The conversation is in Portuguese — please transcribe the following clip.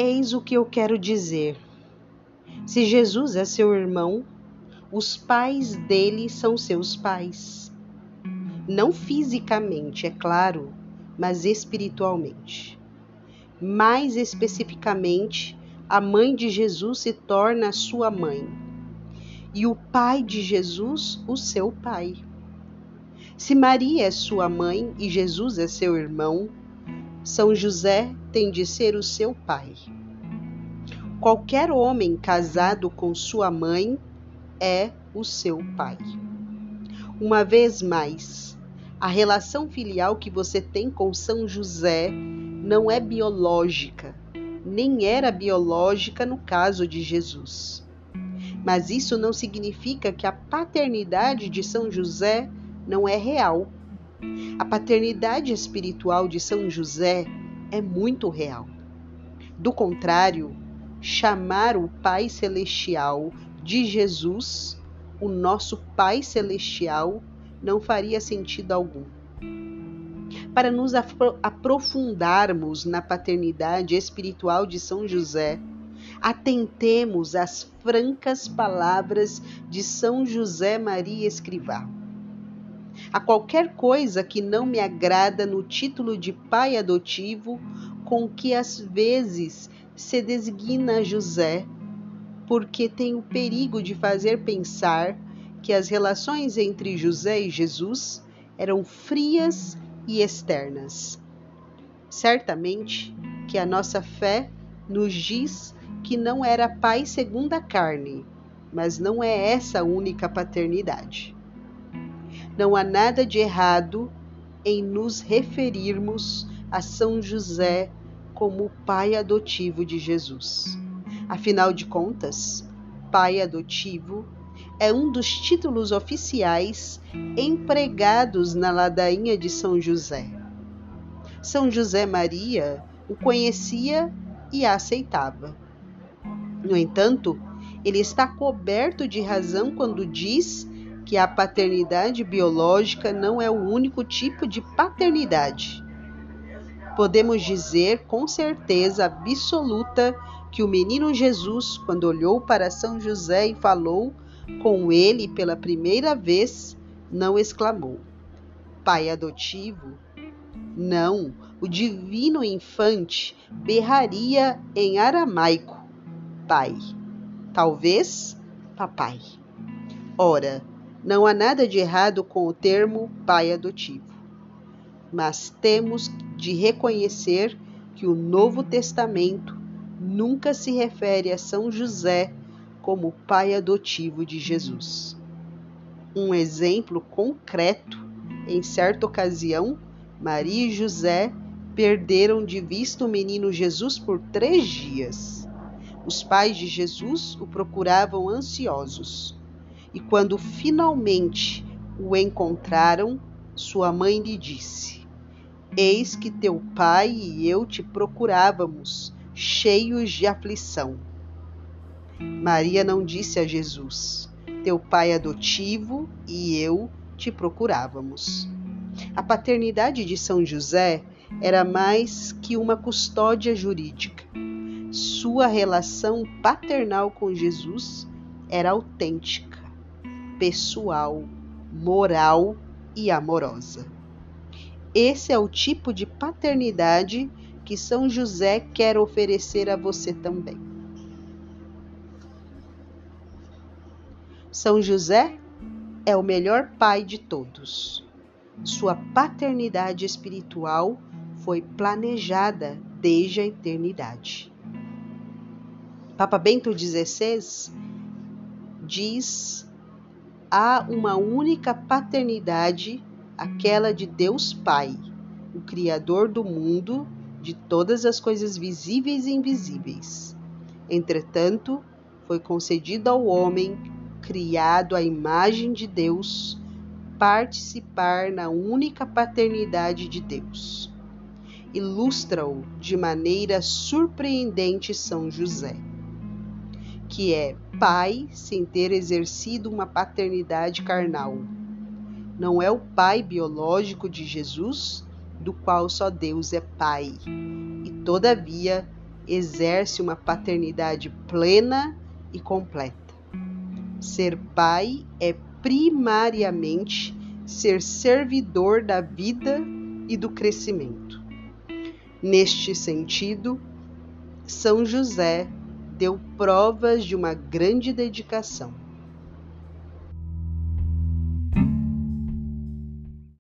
Eis o que eu quero dizer. Se Jesus é seu irmão, os pais dele são seus pais. Não fisicamente, é claro, mas espiritualmente. Mais especificamente, a mãe de Jesus se torna sua mãe e o pai de Jesus o seu pai. Se Maria é sua mãe e Jesus é seu irmão, São José tem de ser o seu pai. Qualquer homem casado com sua mãe é o seu pai. Uma vez mais, a relação filial que você tem com São José não é biológica, nem era biológica no caso de Jesus. Mas isso não significa que a paternidade de São José não é real. A paternidade espiritual de São José é muito real. Do contrário, chamar o Pai Celestial de Jesus, o nosso Pai Celestial, não faria sentido algum. Para nos aprofundarmos na paternidade espiritual de São José, atentemos às francas palavras de São José Maria Escrivá. A qualquer coisa que não me agrada no título de pai adotivo, com que às vezes se designa José, porque tem o perigo de fazer pensar que as relações entre José e Jesus eram frias e externas. Certamente que a nossa fé nos diz que não era pai segundo a carne, mas não é essa a única paternidade. Não há nada de errado em nos referirmos a São José como o pai adotivo de Jesus. Afinal de contas, pai adotivo é um dos títulos oficiais empregados na ladainha de São José. São José Maria o conhecia e a aceitava. No entanto, ele está coberto de razão quando diz que a paternidade biológica não é o único tipo de paternidade. Podemos dizer com certeza absoluta que o menino Jesus, quando olhou para São José e falou com ele pela primeira vez, não exclamou: Pai adotivo? Não, o divino infante berraria em aramaico: pai. Talvez papai. Ora, não há nada de errado com o termo pai adotivo, mas temos de reconhecer que o Novo Testamento nunca se refere a São José como pai adotivo de Jesus. Um exemplo concreto: em certa ocasião, Maria e José perderam de vista o menino Jesus por três dias. Os pais de Jesus o procuravam ansiosos. E quando finalmente o encontraram, sua mãe lhe disse: Eis que teu pai e eu te procurávamos, cheios de aflição. Maria não disse a Jesus: Teu pai adotivo e eu te procurávamos. A paternidade de São José era mais que uma custódia jurídica sua relação paternal com Jesus era autêntica, pessoal, moral e amorosa. Esse é o tipo de paternidade que São José quer oferecer a você também. São José é o melhor pai de todos. Sua paternidade espiritual foi planejada desde a eternidade. Papa Bento XVI diz: há uma única paternidade, aquela de Deus Pai, o Criador do mundo, de todas as coisas visíveis e invisíveis. Entretanto, foi concedido ao homem, criado à imagem de Deus, participar na única paternidade de Deus. Ilustra-o de maneira surpreendente São José que é pai sem ter exercido uma paternidade carnal. Não é o pai biológico de Jesus, do qual só Deus é pai, e todavia exerce uma paternidade plena e completa. Ser pai é primariamente ser servidor da vida e do crescimento. Neste sentido, São José deu provas de uma grande dedicação.